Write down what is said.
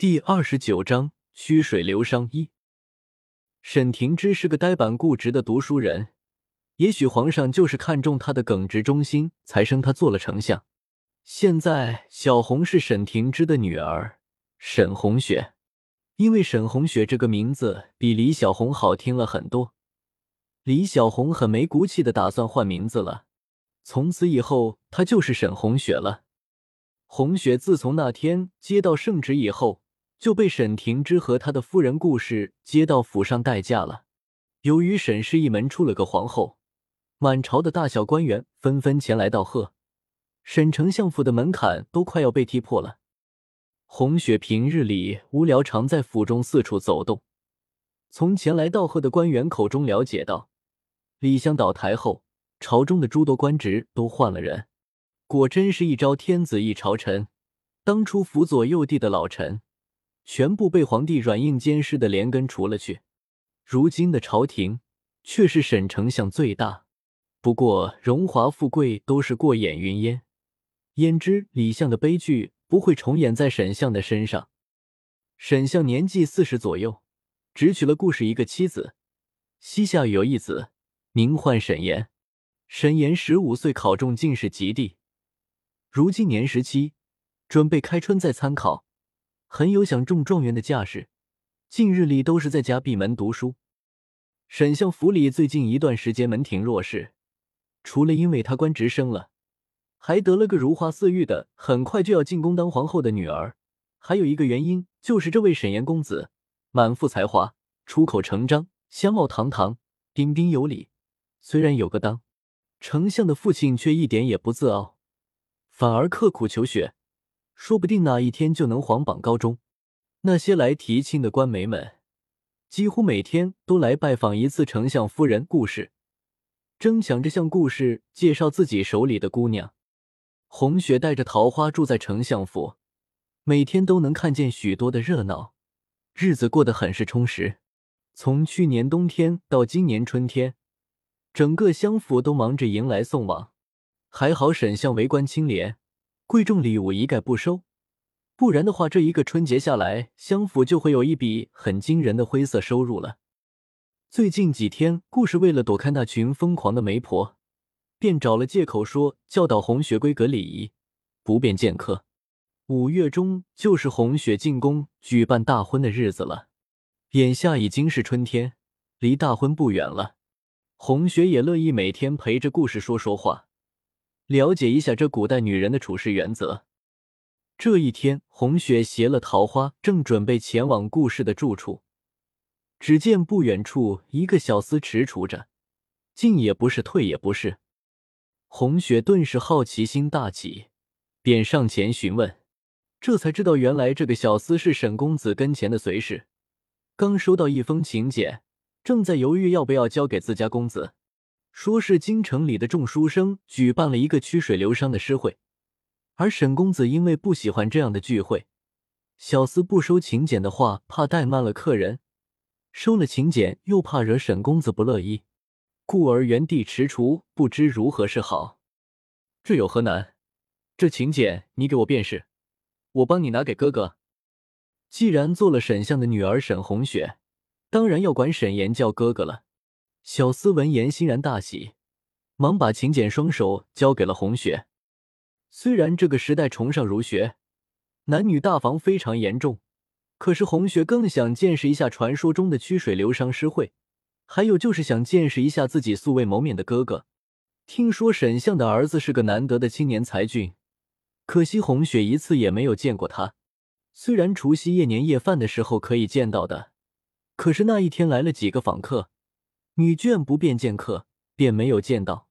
第二十九章曲水流觞一。沈廷芝是个呆板固执的读书人，也许皇上就是看中他的耿直忠心，才升他做了丞相。现在小红是沈廷芝的女儿沈红雪，因为沈红雪这个名字比李小红好听了很多，李小红很没骨气的打算换名字了，从此以后她就是沈红雪了。红雪自从那天接到圣旨以后。就被沈廷之和他的夫人顾氏接到府上待嫁了。由于沈氏一门出了个皇后，满朝的大小官员纷纷前来道贺，沈丞相府的门槛都快要被踢破了。红雪平日里无聊，常在府中四处走动。从前来道贺的官员口中了解到，李湘倒台后，朝中的诸多官职都换了人，果真是一朝天子一朝臣。当初辅佐幼帝的老臣。全部被皇帝软硬兼施的连根除了去，如今的朝廷却是沈丞相最大。不过荣华富贵都是过眼云烟，焉知李相的悲剧不会重演在沈相的身上？沈相年纪四十左右，只娶了顾氏一个妻子，膝下有一子，名唤沈岩。沈岩十五岁考中进士及第，如今年十七，准备开春再参考。很有想中状元的架势，近日里都是在家闭门读书。沈相府里最近一段时间门庭若市，除了因为他官职升了，还得了个如花似玉的，很快就要进宫当皇后的女儿，还有一个原因就是这位沈岩公子满腹才华，出口成章，相貌堂堂，彬彬有礼。虽然有个当丞相的父亲，却一点也不自傲，反而刻苦求学。说不定哪一天就能皇榜高中。那些来提亲的官媒们，几乎每天都来拜访一次丞相夫人顾氏，争抢着向顾氏介绍自己手里的姑娘。红雪带着桃花住在丞相府，每天都能看见许多的热闹，日子过得很是充实。从去年冬天到今年春天，整个相府都忙着迎来送往。还好沈相为官清廉。贵重礼物一概不收，不然的话，这一个春节下来，相府就会有一笔很惊人的灰色收入了。最近几天，顾氏为了躲开那群疯狂的媒婆，便找了借口说教导红雪闺阁礼仪，不便见客。五月中就是红雪进宫举办大婚的日子了，眼下已经是春天，离大婚不远了。红雪也乐意每天陪着顾氏说说话。了解一下这古代女人的处事原则。这一天，红雪携了桃花，正准备前往顾氏的住处，只见不远处一个小厮踟蹰着，进也不是，退也不是。红雪顿时好奇心大起，便上前询问，这才知道原来这个小厮是沈公子跟前的随侍，刚收到一封请柬，正在犹豫要不要交给自家公子。说是京城里的众书生举办了一个曲水流觞的诗会，而沈公子因为不喜欢这样的聚会，小厮不收请柬的话，怕怠慢了客人；收了请柬，又怕惹沈公子不乐意，故而原地踟蹰，不知如何是好。这有何难？这请柬你给我便是，我帮你拿给哥哥。既然做了沈相的女儿沈红雪，当然要管沈岩叫哥哥了。小厮闻言欣然大喜，忙把请柬双手交给了红雪。虽然这个时代崇尚儒学，男女大防非常严重，可是红雪更想见识一下传说中的曲水流觞诗会，还有就是想见识一下自己素未谋面的哥哥。听说沈相的儿子是个难得的青年才俊，可惜红雪一次也没有见过他。虽然除夕夜年夜饭的时候可以见到的，可是那一天来了几个访客。女眷不便见客，便没有见到。